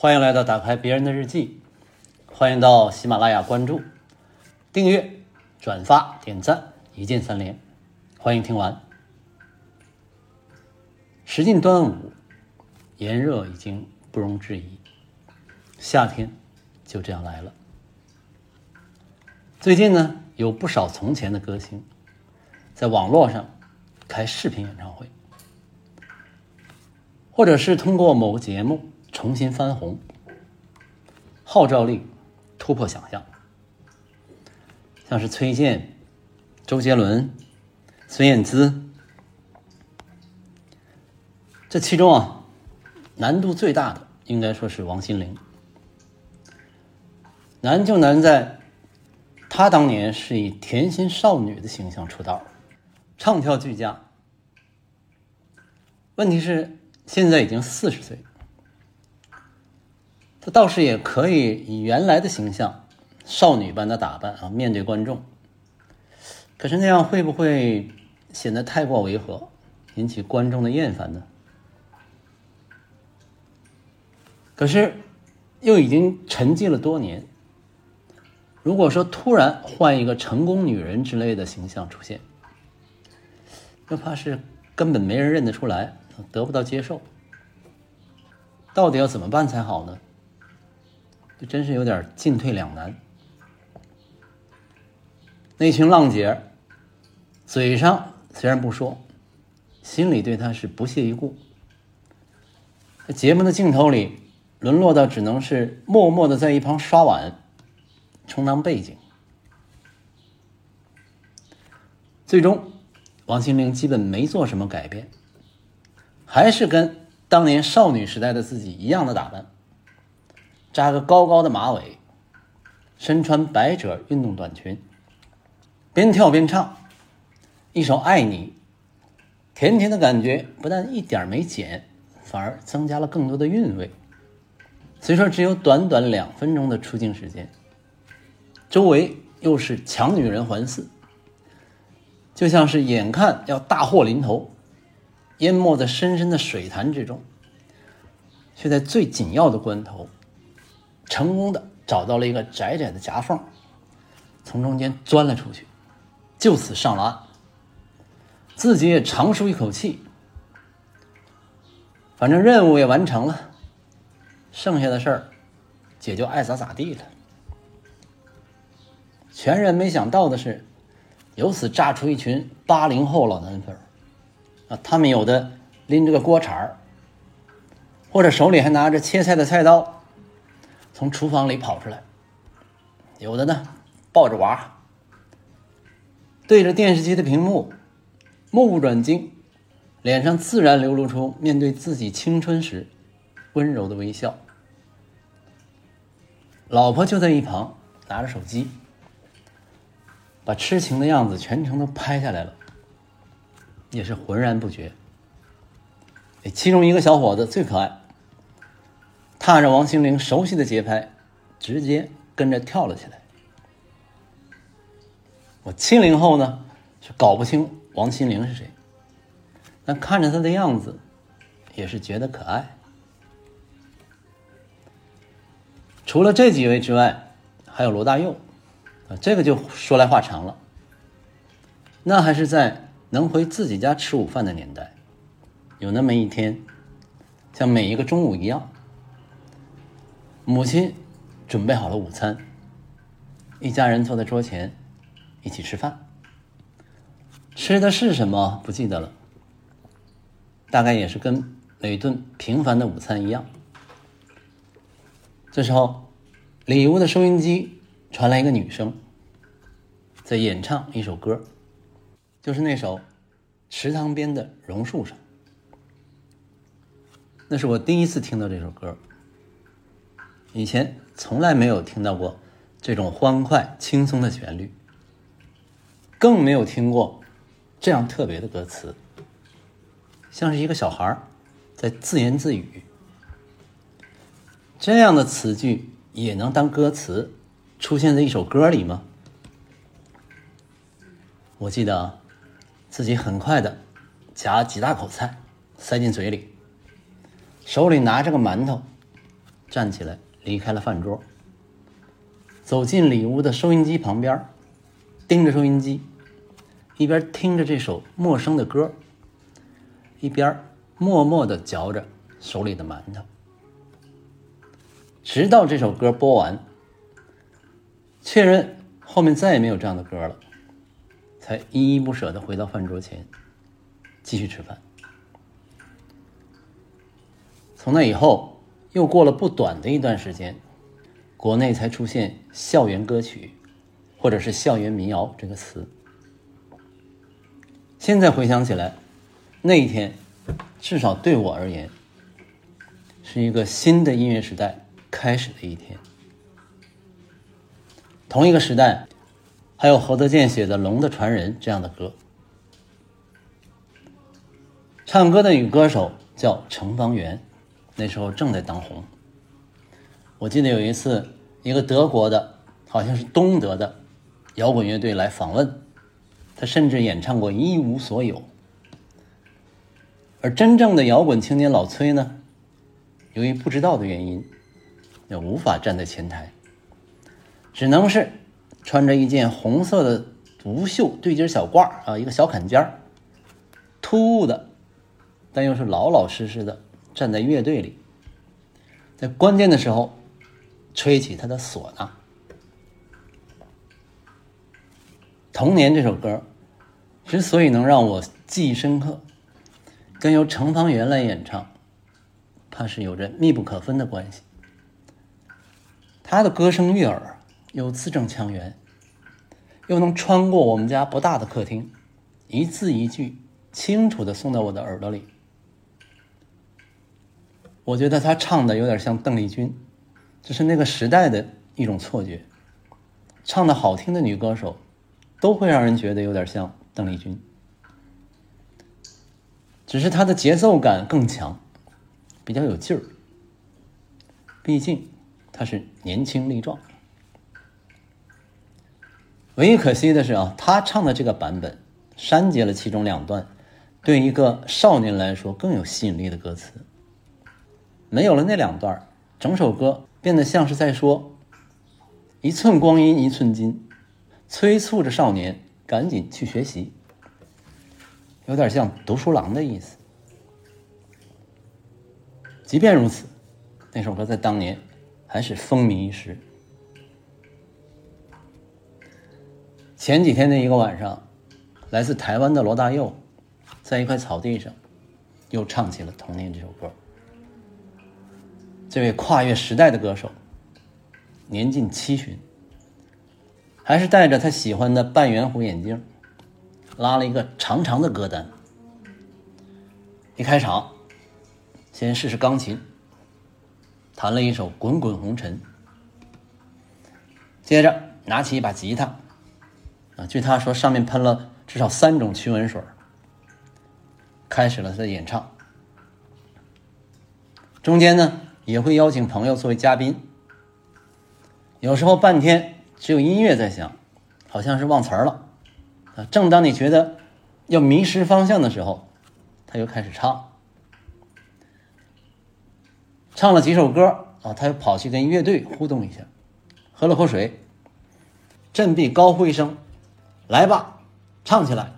欢迎来到打开别人的日记，欢迎到喜马拉雅关注、订阅、转发、点赞，一键三连。欢迎听完。时近端午，炎热已经不容置疑，夏天就这样来了。最近呢，有不少从前的歌星在网络上开视频演唱会，或者是通过某个节目重新翻红，号召力突破想象。像是崔健、周杰伦、孙燕姿，这其中啊，难度最大的应该说是王心凌。难就难在。她当年是以甜心少女的形象出道，唱跳俱佳。问题是现在已经四十岁，倒是也可以以原来的形象，少女般的打扮啊面对观众。可是那样会不会显得太过违和，引起观众的厌烦呢？可是又已经沉寂了多年。如果说突然换一个成功女人之类的形象出现，又怕是根本没人认得出来，得不到接受。到底要怎么办才好呢？就真是有点进退两难。那群浪姐，嘴上虽然不说，心里对她是不屑一顾。节目的镜头里，沦落到只能是默默的在一旁刷碗。充当背景，最终，王心凌基本没做什么改变，还是跟当年少女时代的自己一样的打扮，扎个高高的马尾，身穿百褶运动短裙，边跳边唱，一首《爱你》，甜甜的感觉不但一点没减，反而增加了更多的韵味。虽说只有短短两分钟的出镜时间。周围又是强女人环伺，就像是眼看要大祸临头，淹没在深深的水潭之中，却在最紧要的关头，成功的找到了一个窄窄的夹缝，从中间钻了出去，就此上了岸。自己也长舒一口气，反正任务也完成了，剩下的事儿，姐就爱咋咋地了。全然没想到的是，由此炸出一群八零后老男粉啊！他们有的拎着个锅铲儿，或者手里还拿着切菜的菜刀，从厨房里跑出来；有的呢，抱着娃，对着电视机的屏幕，目不转睛，脸上自然流露出面对自己青春时温柔的微笑。老婆就在一旁拿着手机。把痴情的样子全程都拍下来了，也是浑然不觉。其中一个小伙子最可爱，踏着王心凌熟悉的节拍，直接跟着跳了起来。我七零后呢，是搞不清王心凌是谁，但看着她的样子，也是觉得可爱。除了这几位之外，还有罗大佑。啊，这个就说来话长了。那还是在能回自己家吃午饭的年代，有那么一天，像每一个中午一样，母亲准备好了午餐，一家人坐在桌前一起吃饭。吃的是什么不记得了，大概也是跟每顿平凡的午餐一样。这时候，里屋的收音机。传来一个女生在演唱一首歌，就是那首《池塘边的榕树上》。那是我第一次听到这首歌，以前从来没有听到过这种欢快轻松的旋律，更没有听过这样特别的歌词，像是一个小孩在自言自语。这样的词句也能当歌词？出现在一首歌里吗？我记得自己很快的夹几大口菜塞进嘴里，手里拿着个馒头，站起来离开了饭桌，走进里屋的收音机旁边，盯着收音机，一边听着这首陌生的歌，一边默默地嚼着手里的馒头，直到这首歌播完，确认后面再也没有这样的歌了，才依依不舍地回到饭桌前，继续吃饭。从那以后，又过了不短的一段时间，国内才出现“校园歌曲”或者是“校园民谣”这个词。现在回想起来，那一天，至少对我而言，是一个新的音乐时代开始的一天。同一个时代，还有何德健写的《龙的传人》这样的歌。唱歌的女歌手叫程方圆。那时候正在当红。我记得有一次，一个德国的，好像是东德的摇滚乐队来访问，他甚至演唱过《一无所有》。而真正的摇滚青年老崔呢，由于不知道的原因，也无法站在前台，只能是穿着一件红色的无袖对襟小褂啊，一个小坎肩突兀的，但又是老老实实的。站在乐队里，在关键的时候吹起他的唢呐。童年这首歌之所以能让我记忆深刻，跟由程方圆来演唱，怕是有着密不可分的关系。他的歌声悦耳，又字正腔圆，又能穿过我们家不大的客厅，一字一句清楚的送到我的耳朵里。我觉得他唱的有点像邓丽君，这是那个时代的一种错觉。唱的好听的女歌手，都会让人觉得有点像邓丽君，只是她的节奏感更强，比较有劲儿。毕竟她是年轻力壮。唯一可惜的是啊，她唱的这个版本删节了其中两段，对一个少年来说更有吸引力的歌词。没有了那两段，整首歌变得像是在说“一寸光阴一寸金”，催促着少年赶紧去学习，有点像读书郎的意思。即便如此，那首歌在当年还是风靡一时。前几天的一个晚上，来自台湾的罗大佑，在一块草地上，又唱起了《童年》这首歌。这位跨越时代的歌手，年近七旬，还是戴着他喜欢的半圆弧眼镜，拉了一个长长的歌单。一开场，先试试钢琴，弹了一首《滚滚红尘》，接着拿起一把吉他，啊，据他说，上面喷了至少三种驱蚊水，开始了他的演唱。中间呢？也会邀请朋友作为嘉宾，有时候半天只有音乐在响，好像是忘词儿了啊。正当你觉得要迷失方向的时候，他又开始唱，唱了几首歌啊，他又跑去跟乐队互动一下，喝了口水，振臂高呼一声：“来吧，唱起来！”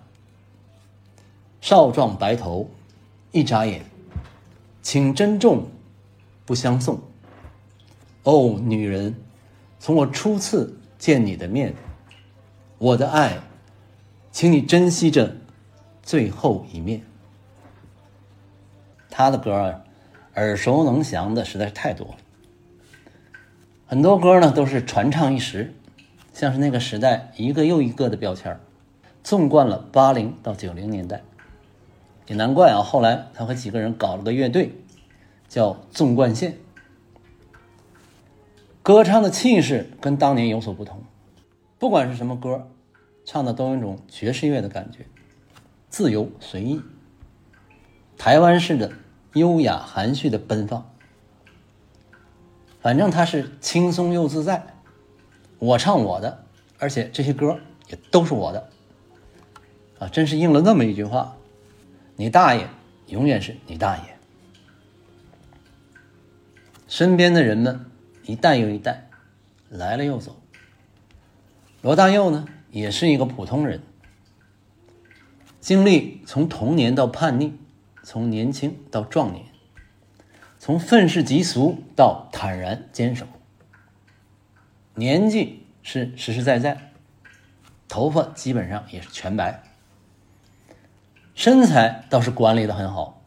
少壮白头，一眨眼，请珍重。不相送。哦，女人，从我初次见你的面，我的爱，请你珍惜着最后一面。他的歌儿耳熟能详的实在是太多了，很多歌呢都是传唱一时，像是那个时代一个又一个的标签纵贯了八零到九零年代。也难怪啊，后来他和几个人搞了个乐队。叫纵贯线，歌唱的气势跟当年有所不同。不管是什么歌，唱的都有一种爵士乐的感觉，自由随意，台湾式的优雅含蓄的奔放。反正他是轻松又自在，我唱我的，而且这些歌也都是我的。啊，真是应了那么一句话：你大爷，永远是你大爷。身边的人们一代又一代，来了又走。罗大佑呢，也是一个普通人，经历从童年到叛逆，从年轻到壮年，从愤世嫉俗到坦然坚守。年纪是实实在在，头发基本上也是全白，身材倒是管理的很好，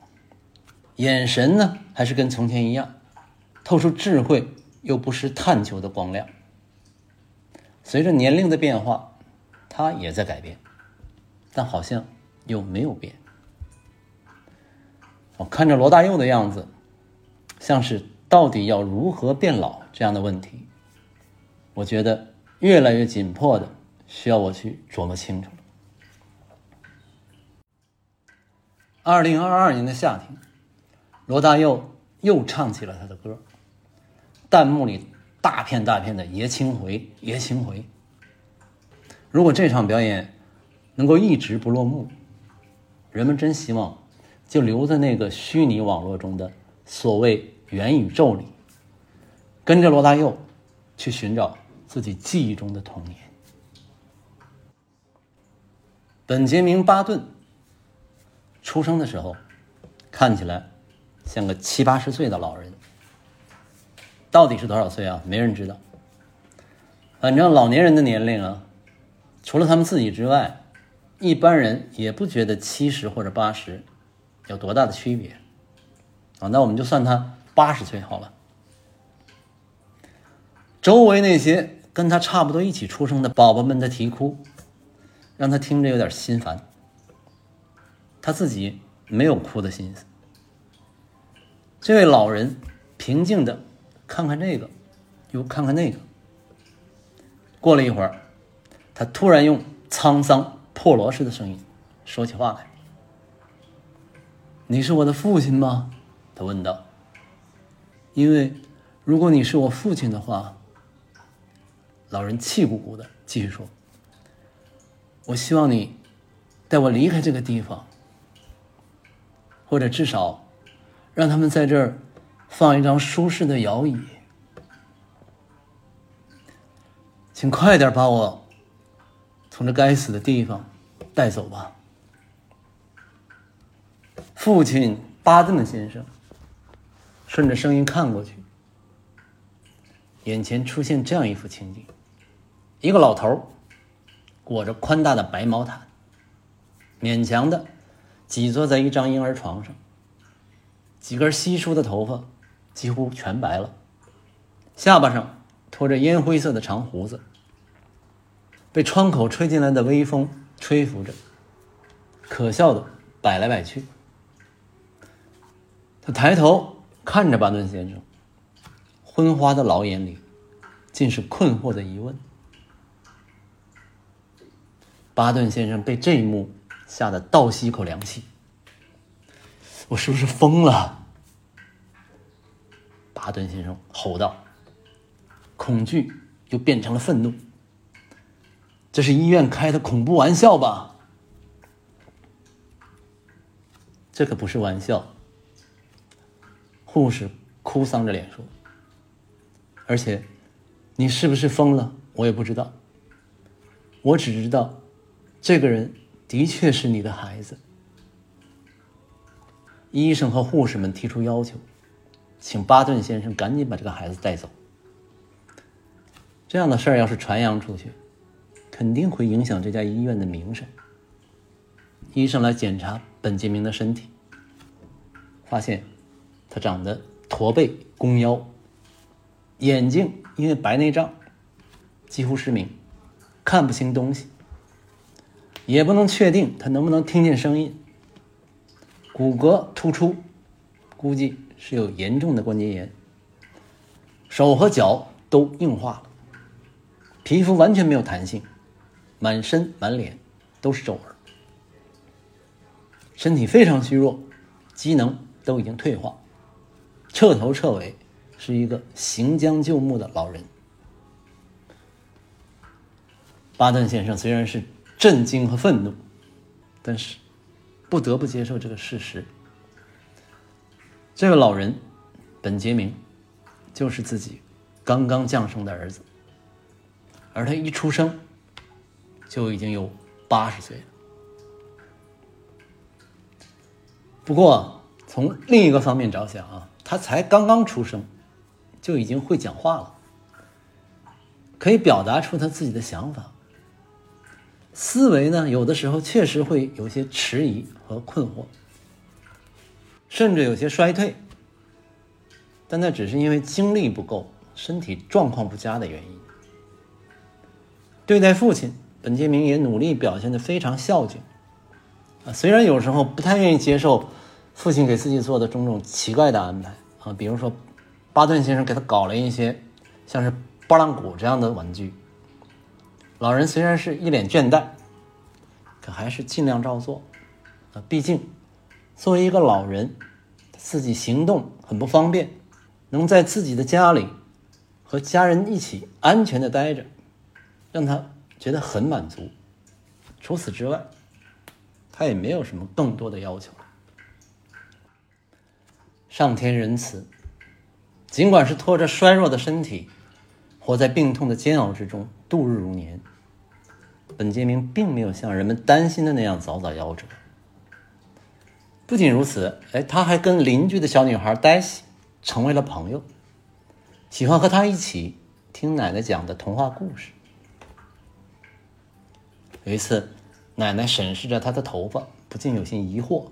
眼神呢还是跟从前一样，透出智慧又不失探求的光亮。随着年龄的变化，他也在改变，但好像又没有变。我看着罗大佑的样子，像是到底要如何变老这样的问题，我觉得越来越紧迫的，需要我去琢磨清楚了。二零二二年的夏天，罗大佑又唱起了他的歌，弹幕里。大片大片的爷青回，爷青回。如果这场表演能够一直不落幕，人们真希望就留在那个虚拟网络中的所谓元宇宙里，跟着罗大佑去寻找自己记忆中的童年。本杰明·巴顿出生的时候，看起来像个七八十岁的老人。到底是多少岁啊？没人知道。反正老年人的年龄啊，除了他们自己之外，一般人也不觉得七十或者八十有多大的区别啊。那我们就算他八十岁好了。周围那些跟他差不多一起出生的宝宝们的啼哭，让他听着有点心烦。他自己没有哭的心思。这位老人平静的。看看这个，又看看那个。过了一会儿，他突然用沧桑破锣似的声音说起话来：“你是我的父亲吗？”他问道。“因为如果你是我父亲的话，老人气鼓鼓的继续说：‘我希望你带我离开这个地方，或者至少让他们在这儿。’”放一张舒适的摇椅，请快点把我从这该死的地方带走吧。父亲巴顿先生顺着声音看过去，眼前出现这样一幅情景：一个老头裹着宽大的白毛毯，勉强的挤坐在一张婴儿床上，几根稀疏的头发。几乎全白了，下巴上拖着烟灰色的长胡子，被窗口吹进来的微风吹拂着，可笑的摆来摆去。他抬头看着巴顿先生，昏花的老眼里尽是困惑的疑问。巴顿先生被这一幕吓得倒吸一口凉气：“我是不是疯了？”巴顿先生吼道：“恐惧又变成了愤怒。这是医院开的恐怖玩笑吧？这可不是玩笑。”护士哭丧着脸说：“而且，你是不是疯了？我也不知道。我只知道，这个人的确是你的孩子。”医生和护士们提出要求。请巴顿先生赶紧把这个孩子带走。这样的事儿要是传扬出去，肯定会影响这家医院的名声。医生来检查本杰明的身体，发现他长得驼背、弓腰，眼睛因为白内障几乎失明，看不清东西，也不能确定他能不能听见声音。骨骼突出，估计。是有严重的关节炎，手和脚都硬化了，皮肤完全没有弹性，满身满脸都是皱纹，身体非常虚弱，机能都已经退化，彻头彻尾是一个行将就木的老人。巴顿先生虽然是震惊和愤怒，但是不得不接受这个事实。这个老人，本杰明，就是自己刚刚降生的儿子，而他一出生就已经有八十岁了。不过从另一个方面着想啊，他才刚刚出生，就已经会讲话了，可以表达出他自己的想法。思维呢，有的时候确实会有些迟疑和困惑，甚至有些衰退，但那只是因为精力不够、身体状况不佳的原因。对待父亲，本杰明也努力表现的非常孝敬。啊，虽然有时候不太愿意接受父亲给自己做的种种奇怪的安排啊，比如说巴顿先生给他搞了一些像是拨浪鼓这样的玩具，老人虽然是一脸倦怠，可还是尽量照做啊。毕竟作为一个老人，自己行动很不方便，能在自己的家里和家人一起安全的待着，让他觉得很满足。除此之外。他也没有什么更多的要求了。上天仁慈，尽管是拖着衰弱的身体，活在病痛的煎熬之中度日如年，本杰明并没有像人们担心的那样早早夭折。不仅如此，哎，他还跟邻居的小女孩黛西成为了朋友，喜欢和她一起听奶奶讲的童话故事。有一次。奶奶审视着他的头发，不禁有些疑惑，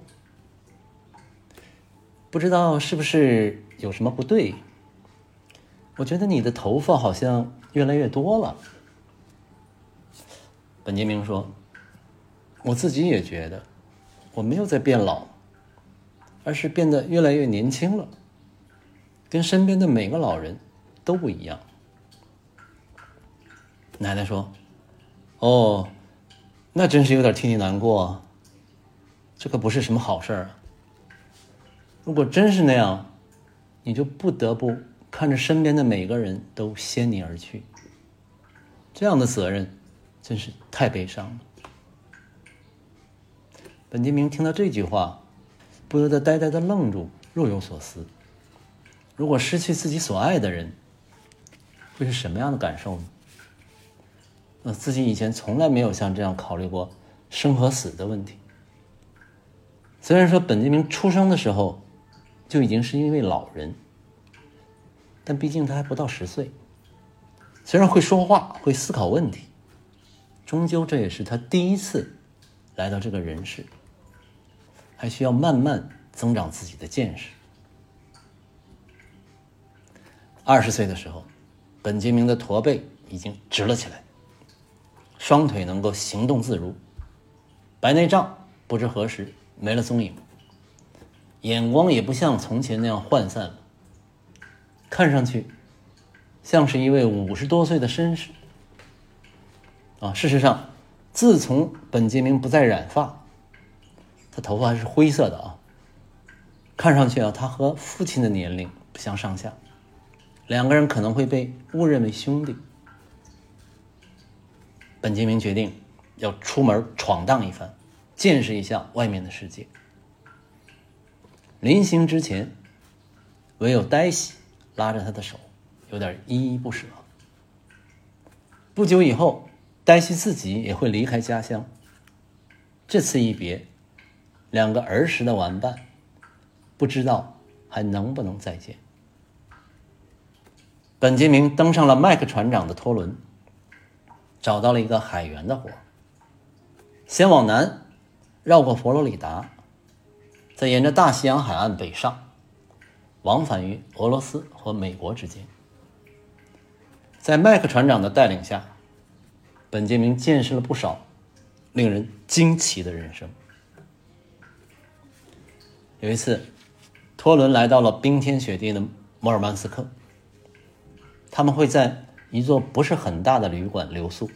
不知道是不是有什么不对。我觉得你的头发好像越来越多了。本杰明说：“我自己也觉得，我没有在变老，而是变得越来越年轻了，跟身边的每个老人都不一样。”奶奶说：“哦。”那真是有点替你难过，这可不是什么好事儿啊！如果真是那样，你就不得不看着身边的每个人都先你而去，这样的责任真是太悲伤了。本杰明听到这句话，不由得呆呆的愣住，若有所思。如果失去自己所爱的人，会是什么样的感受呢？呃，自己以前从来没有像这样考虑过生和死的问题。虽然说本杰明出生的时候就已经是一位老人，但毕竟他还不到十岁。虽然会说话，会思考问题，终究这也是他第一次来到这个人世，还需要慢慢增长自己的见识。二十岁的时候，本杰明的驼背已经直了起来。双腿能够行动自如，白内障不知何时没了踪影，眼光也不像从前那样涣散了，看上去像是一位五十多岁的绅士。啊，事实上，自从本杰明不再染发，他头发还是灰色的啊，看上去啊，他和父亲的年龄不相上下，两个人可能会被误认为兄弟。本杰明决定要出门闯荡一番，见识一下外面的世界。临行之前，唯有黛西拉着他的手，有点依依不舍。不久以后，黛西自己也会离开家乡。这次一别，两个儿时的玩伴，不知道还能不能再见。本杰明登上了麦克船长的拖轮。找到了一个海员的活先往南绕过佛罗里达，再沿着大西洋海岸北上，往返于俄罗斯和美国之间。在麦克船长的带领下，本杰明见识了不少令人惊奇的人生。有一次，拖轮来到了冰天雪地的摩尔曼斯克，他们会在。一座不是很大的旅馆留宿。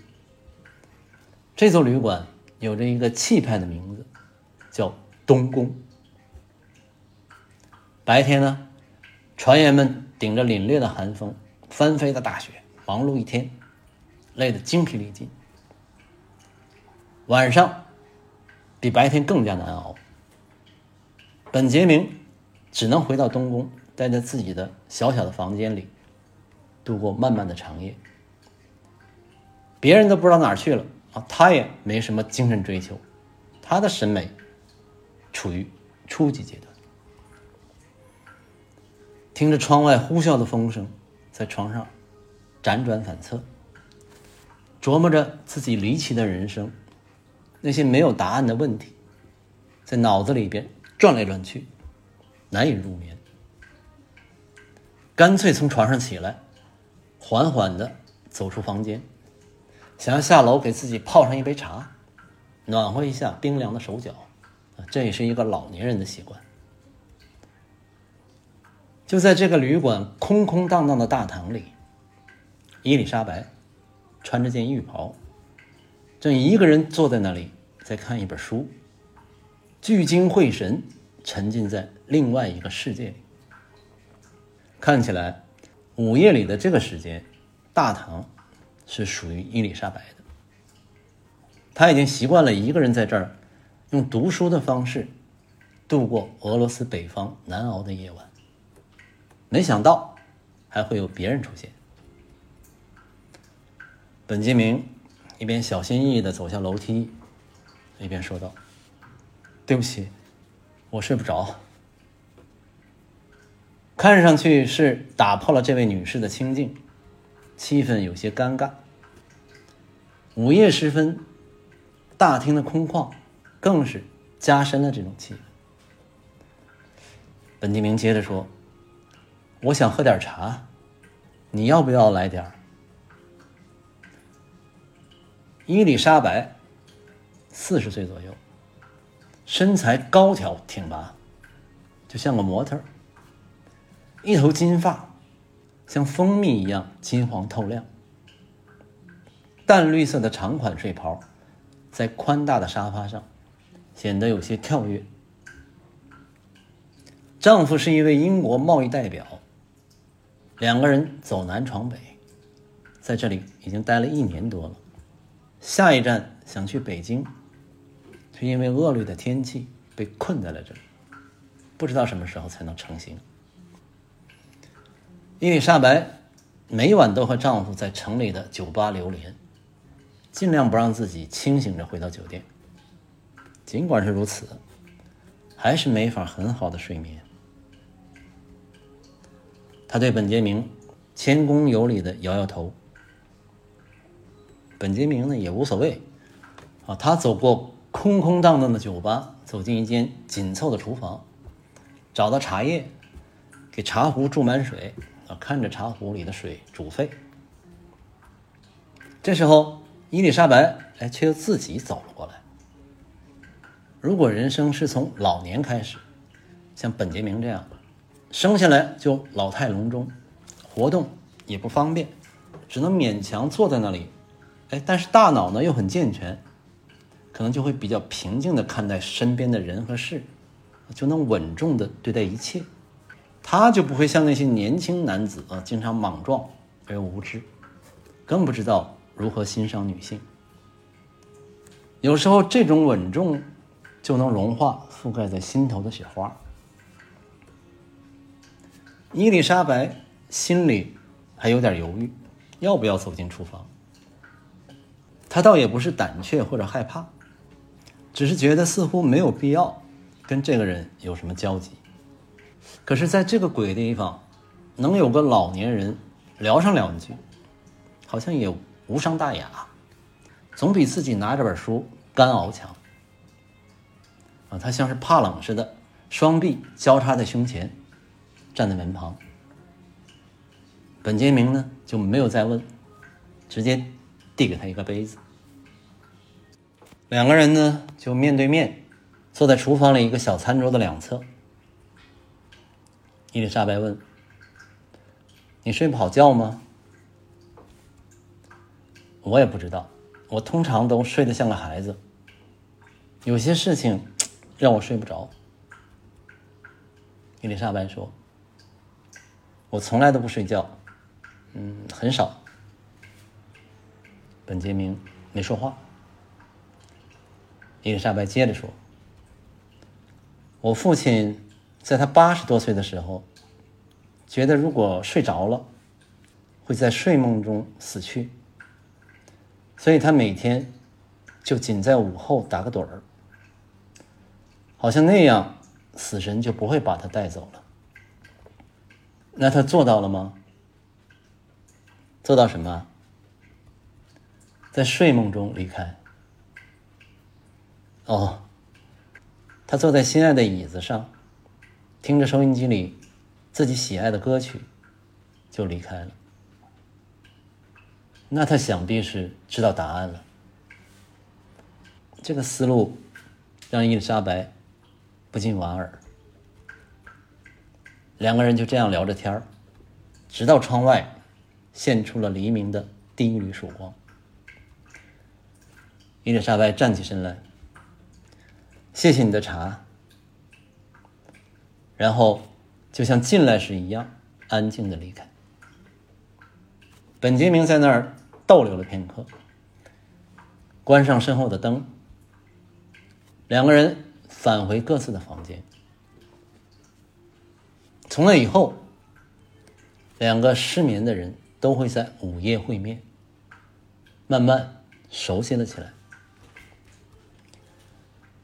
这座旅馆有着一个气派的名字，叫东宫。白天呢，船员们顶着凛冽的寒风、翻飞的大雪，忙碌一天，累得精疲力尽。晚上比白天更加难熬。本杰明只能回到东宫，待在自己的小小的房间里，度过漫漫的长夜。别人都不知道哪儿去了啊，他也没什么精神追求，他的审美处于初级阶段。听着窗外呼啸的风声，在床上辗转反侧，琢磨着自己离奇的人生，那些没有答案的问题，在脑子里边转来转去，难以入眠。干脆从床上起来，缓缓的走出房间，想要下楼给自己泡上一杯茶，暖和一下冰凉的手脚。这也是一个老年人的习惯。就在这个旅馆空空荡荡的大堂里，伊丽莎白穿着件浴袍，正一个人坐在那里在看一本书，聚精会神，沉浸在另外一个世界里。看起来，午夜里的这个时间，大堂是属于伊丽莎白的。他已经习惯了一个人在这儿，用读书的方式度过俄罗斯北方难熬的夜晚。没想到还会有别人出现。本杰明一边小心翼翼的走下楼梯，一边说道：“对不起，我睡不着。”看上去是打破了这位女士的清静，气氛有些尴尬。午夜时分，大厅的空旷更是加深了这种气氛。本杰明接着说。我想喝点茶，你要不要来点？伊丽莎白四十岁左右，身材高挑挺拔，就像个模特一头金发像蜂蜜一样金黄透亮，淡绿色的长款睡袍在宽大的沙发上显得有些跳跃。丈夫是一位英国贸易代表。两个人走南闯北，在这里已经待了一年多了。下一站想去北京，却因为恶劣的天气被困在了这里，不知道什么时候才能成型。伊丽莎白每晚都和丈夫在城里的酒吧流连，尽量不让自己清醒着回到酒店。尽管是如此，还是没法很好的睡眠。他对本杰明谦恭有礼的摇摇头。本杰明呢也无所谓，啊，他走过空空荡荡的酒吧，走进一间紧凑的厨房，找到茶叶，给茶壶注满水，啊，看着茶壶里的水煮沸。这时候，伊丽莎白哎却又自己走了过来。如果人生是从老年开始，像本杰明这样。生下来就老态龙钟，活动也不方便，只能勉强坐在那里。哎，但是大脑呢又很健全，可能就会比较平静的看待身边的人和事，就能稳重的对待一切。他就不会像那些年轻男子啊，经常莽撞而又无知，更不知道如何欣赏女性。有时候这种稳重，就能融化覆盖在心头的雪花。伊丽莎白心里还有点犹豫，要不要走进厨房。她倒也不是胆怯或者害怕，只是觉得似乎没有必要跟这个人有什么交集。可是，在这个鬼地方，能有个老年人聊上两句，好像也无伤大雅，总比自己拿着本书干熬强。啊，他像是怕冷似的，双臂交叉在胸前。站在门旁，本杰明呢就没有再问，直接递给他一个杯子。两个人呢就面对面坐在厨房里一个小餐桌的两侧。伊丽莎白问：“你睡不好觉吗？”我也不知道，我通常都睡得像个孩子。有些事情让我睡不着。伊丽莎白说。我从来都不睡觉，嗯，很少。本杰明没说话。伊丽莎白接着说：“我父亲在他八十多岁的时候，觉得如果睡着了，会在睡梦中死去，所以他每天就仅在午后打个盹儿，好像那样死神就不会把他带走了。那他做到了吗？做到什么？在睡梦中离开。哦，他坐在心爱的椅子上，听着收音机里自己喜爱的歌曲，就离开了。那他想必是知道答案了。这个思路让伊丽莎白不禁莞尔。两个人就这样聊着天儿，直到窗外现出了黎明的第一缕曙光。伊丽莎白站起身来。谢谢你的茶，然后就像进来时一样安静的离开。本杰明在那儿逗留了片刻，关上身后的灯，两个人返回各自的房间。从那以后，两个失眠的人都会在午夜会面，慢慢熟悉了起来。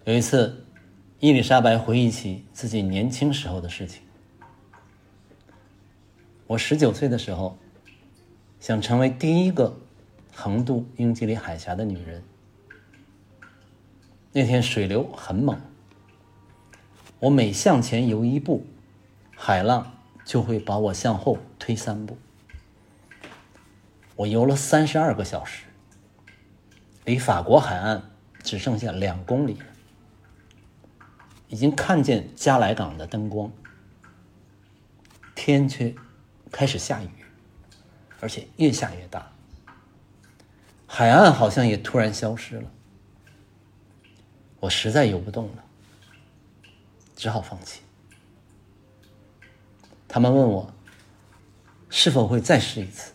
有一次，伊丽莎白回忆起自己年轻时候的事情。我十九岁的时候，想成为第一个横渡英吉利海峡的女人。那天水流很猛，我每向前游一步，海浪就会把我向后推三步。我游了三十二个小时，离法国海岸只剩下两公里了。已经看见加莱港的灯光，天却开始下雨，而且越下越大。海岸好像也突然消失了，我实在游不动了，只好放弃。他们问我是否会再试一次，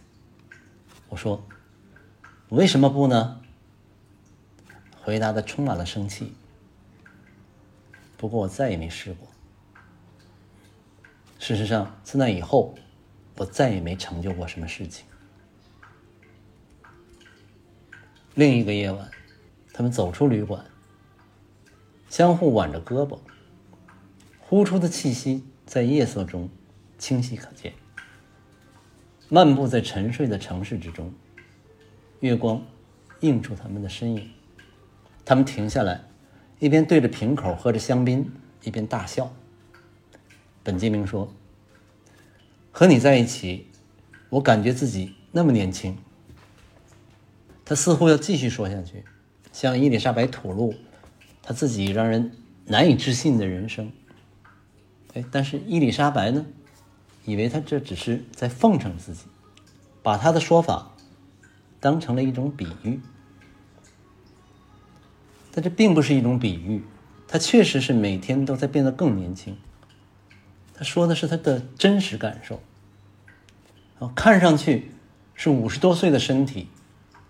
我说为什么不呢？回答的充满了生气。不过我再也没试过。事实上，自那以后，我再也没成就过什么事情。另一个夜晚，他们走出旅馆，相互挽着胳膊，呼出的气息在夜色中清晰可见。漫步在沉睡的城市之中，月光映出他们的身影。他们停下来。一边对着瓶口喝着香槟，一边大笑。本杰明说：“和你在一起，我感觉自己那么年轻。”他似乎要继续说下去，向伊丽莎白吐露他自己让人难以置信的人生。哎，但是伊丽莎白呢，以为他这只是在奉承自己，把他的说法当成了一种比喻。但这并不是一种比喻，他确实是每天都在变得更年轻。他说的是他的真实感受。啊，看上去是五十多岁的身体，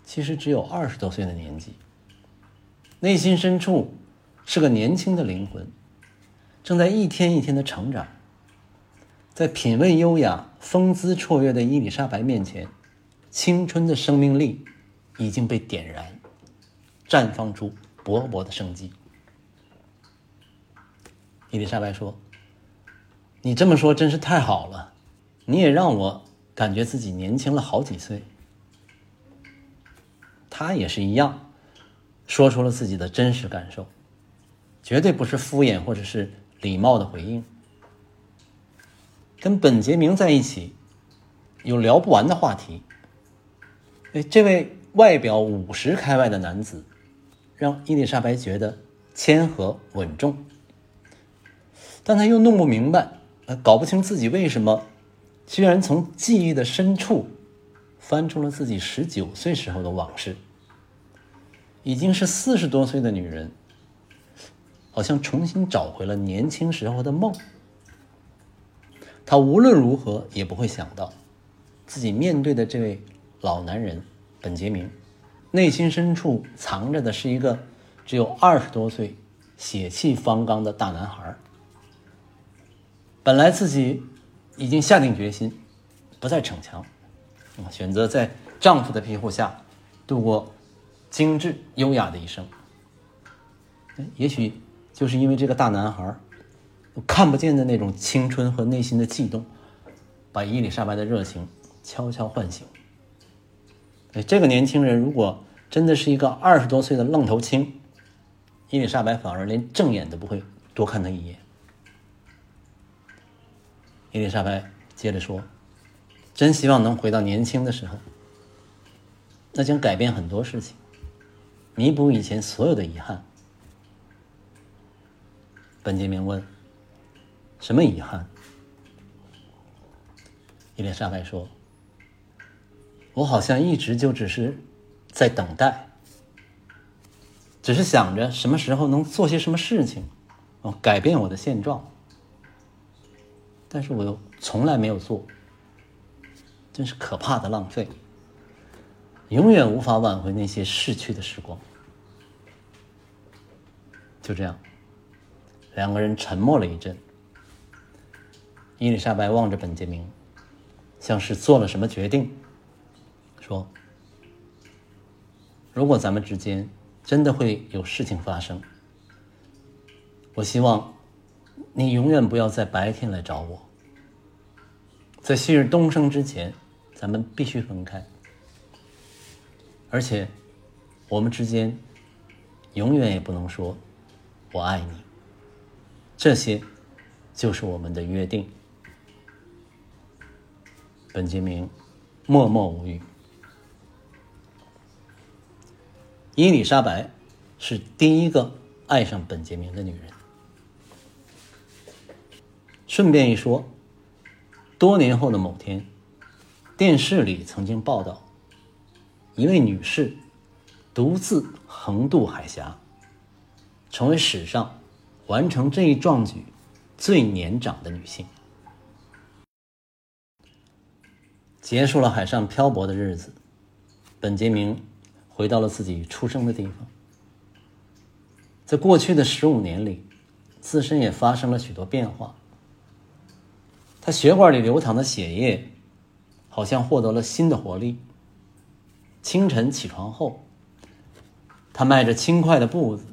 其实只有二十多岁的年纪。内心深处是个年轻的灵魂，正在一天一天的成长。在品味优雅、风姿绰约的伊丽莎白面前，青春的生命力已经被点燃，绽放出。勃勃的生机。伊丽莎白说：“你这么说真是太好了，你也让我感觉自己年轻了好几岁。”他也是一样，说出了自己的真实感受，绝对不是敷衍或者是礼貌的回应。跟本杰明在一起，有聊不完的话题。哎，这位外表五十开外的男子。让伊丽莎白觉得谦和稳重，但她又弄不明白，呃，搞不清自己为什么居然从记忆的深处翻出了自己十九岁时候的往事。已经是四十多岁的女人，好像重新找回了年轻时候的梦。她无论如何也不会想到，自己面对的这位老男人本杰明。内心深处藏着的是一个只有二十多岁、血气方刚的大男孩。本来自己已经下定决心不再逞强，啊，选择在丈夫的庇护下度过精致优雅的一生。也许就是因为这个大男孩看不见的那种青春和内心的悸动，把伊丽莎白的热情悄悄唤醒。这个年轻人如果真的是一个二十多岁的愣头青，伊丽莎白反而连正眼都不会多看他一眼。伊丽莎白接着说：“真希望能回到年轻的时候，那将改变很多事情，弥补以前所有的遗憾。”本杰明问：“什么遗憾？”伊丽莎白说：“我好像一直就只是在等待，只是想着什么时候能做些什么事情，哦，改变我的现状。”但是我又从来没有做，真是可怕的浪费，永远无法挽回那些逝去的时光。就这样，两个人沉默了一阵。伊丽莎白望着本杰明，像是做了什么决定，说：“如果咱们之间真的会有事情发生，我希望。”你永远不要在白天来找我，在旭日东升之前，咱们必须分开。而且，我们之间永远也不能说“我爱你”，这些就是我们的约定。本杰明默默无语。伊丽莎白是第一个爱上本杰明的女人。顺便一说，多年后的某天，电视里曾经报道，一位女士独自横渡海峡，成为史上完成这一壮举最年长的女性。结束了海上漂泊的日子，本杰明回到了自己出生的地方。在过去的十五年里，自身也发生了许多变化。他血管里流淌的血液，好像获得了新的活力。清晨起床后，他迈着轻快的步子，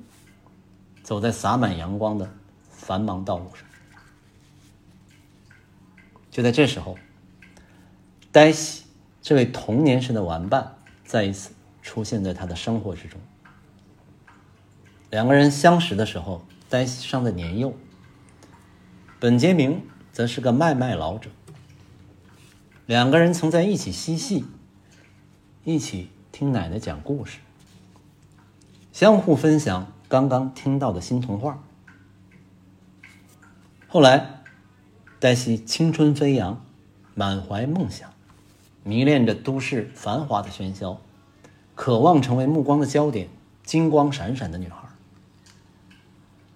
走在洒满阳光的繁忙道路上。就在这时候，黛西这位童年时的玩伴再一次出现在他的生活之中。两个人相识的时候，黛西尚在年幼，本杰明。则是个卖卖老者。两个人曾在一起嬉戏，一起听奶奶讲故事，相互分享刚刚听到的新童话。后来，黛西青春飞扬，满怀梦想，迷恋着都市繁华的喧嚣，渴望成为目光的焦点、金光闪闪的女孩。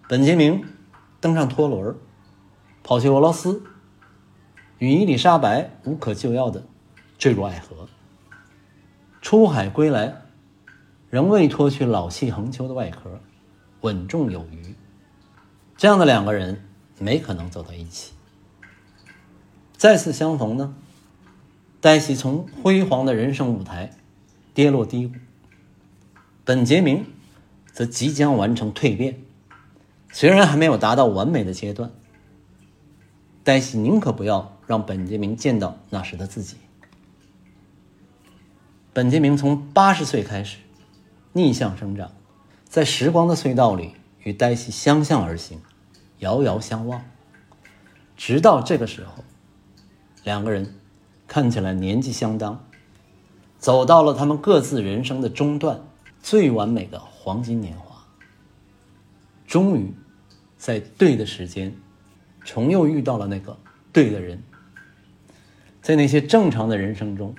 本杰明登上拖轮跑去俄罗斯，与伊丽莎白无可救药的坠入爱河。出海归来，仍未脱去老气横秋的外壳，稳重有余。这样的两个人没可能走到一起。再次相逢呢？黛西从辉煌的人生舞台跌落低谷，本杰明则即将完成蜕变，虽然还没有达到完美的阶段。黛西宁可不要让本杰明见到那时的自己。本杰明从八十岁开始逆向生长，在时光的隧道里与黛西相向而行，遥遥相望。直到这个时候，两个人看起来年纪相当，走到了他们各自人生的中段，最完美的黄金年华。终于，在对的时间。重又遇到了那个对的人，在那些正常的人生中，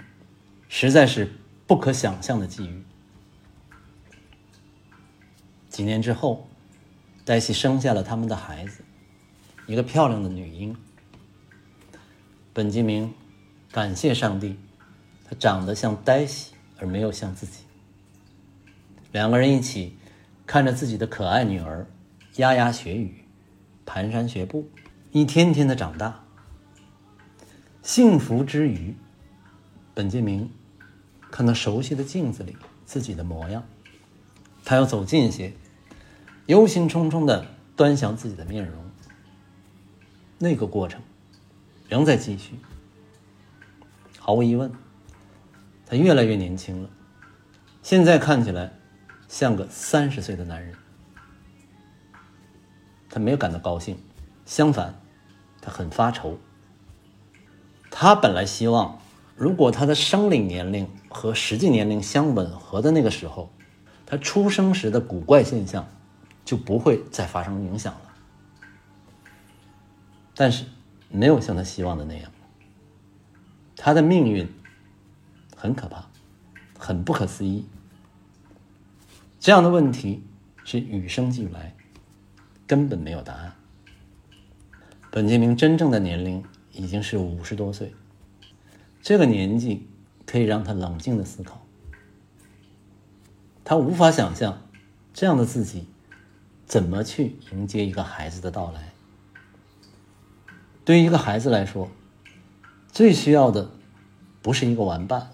实在是不可想象的际遇。几年之后，黛西生下了他们的孩子，一个漂亮的女婴。本杰明感谢上帝，他长得像黛西，而没有像自己。两个人一起看着自己的可爱女儿牙牙学语，蹒跚学步。一天天的长大，幸福之余，本杰明看到熟悉的镜子里自己的模样，他要走近些，忧心忡忡的端详自己的面容。那个过程仍在继续。毫无疑问，他越来越年轻了，现在看起来像个三十岁的男人。他没有感到高兴，相反，他很发愁。他本来希望，如果他的生理年龄和实际年龄相吻合的那个时候，他出生时的古怪现象就不会再发生影响了。但是，没有像他希望的那样。他的命运很可怕，很不可思议。这样的问题是与生俱来。根本没有答案。本杰明真正的年龄已经是五十多岁，这个年纪可以让他冷静的思考。他无法想象这样的自己怎么去迎接一个孩子的到来。对于一个孩子来说，最需要的不是一个玩伴，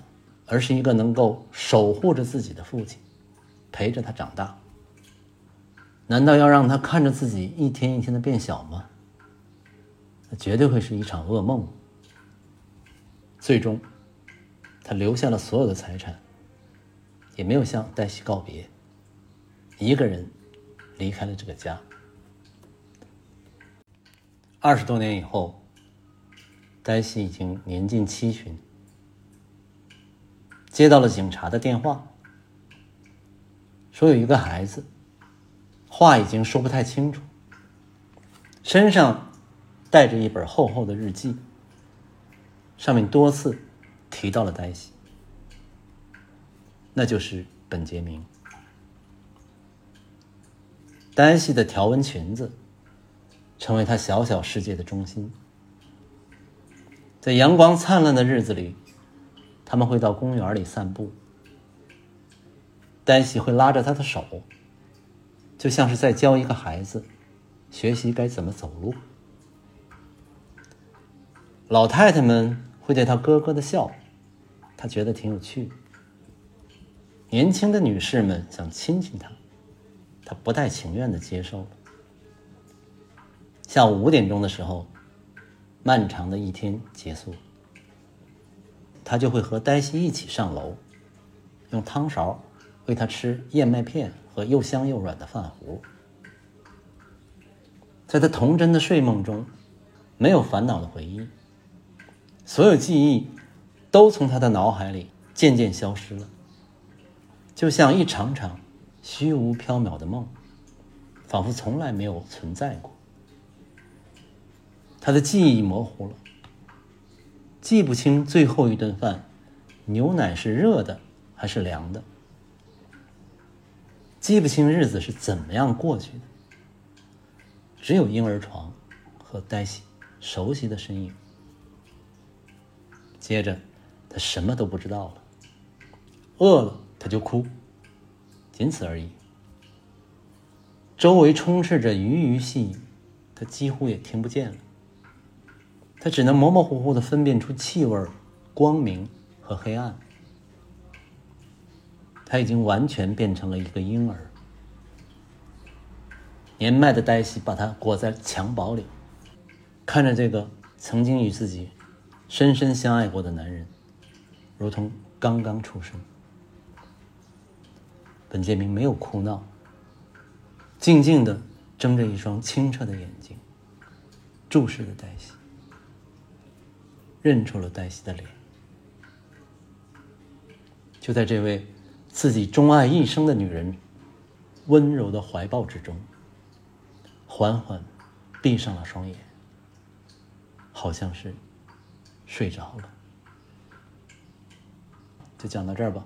而是一个能够守护着自己的父亲，陪着他长大。难道要让他看着自己一天一天的变小吗？那绝对会是一场噩梦。最终，他留下了所有的财产，也没有向黛西告别，一个人离开了这个家。二十多年以后，黛西已经年近七旬，接到了警察的电话，说有一个孩子。话已经说不太清楚，身上带着一本厚厚的日记，上面多次提到了黛西，那就是本杰明。黛西的条纹裙子成为他小小世界的中心，在阳光灿烂的日子里，他们会到公园里散步，黛西会拉着他的手。就像是在教一个孩子学习该怎么走路。老太太们会对他咯咯的笑，他觉得挺有趣。年轻的女士们想亲亲他，他不太情愿的接受。下午五点钟的时候，漫长的一天结束，他就会和黛西一起上楼，用汤勺喂他吃燕麦片。和又香又软的饭糊，在他童真的睡梦中，没有烦恼的回忆，所有记忆都从他的脑海里渐渐消失了，就像一场场虚无缥缈的梦，仿佛从来没有存在过。他的记忆模糊了，记不清最后一顿饭牛奶是热的还是凉的。记不清日子是怎么样过去的，只有婴儿床和黛西熟悉的身影。接着，他什么都不知道了。饿了他就哭，仅此而已。周围充斥着鱼鱼细语，他几乎也听不见了。他只能模模糊糊的分辨出气味、光明和黑暗。他已经完全变成了一个婴儿。年迈的黛西把他裹在襁褓里，看着这个曾经与自己深深相爱过的男人，如同刚刚出生。本杰明没有哭闹，静静的睁着一双清澈的眼睛，注视着黛西，认出了黛西的脸。就在这位。自己钟爱一生的女人，温柔的怀抱之中，缓缓闭上了双眼，好像是睡着了。就讲到这儿吧。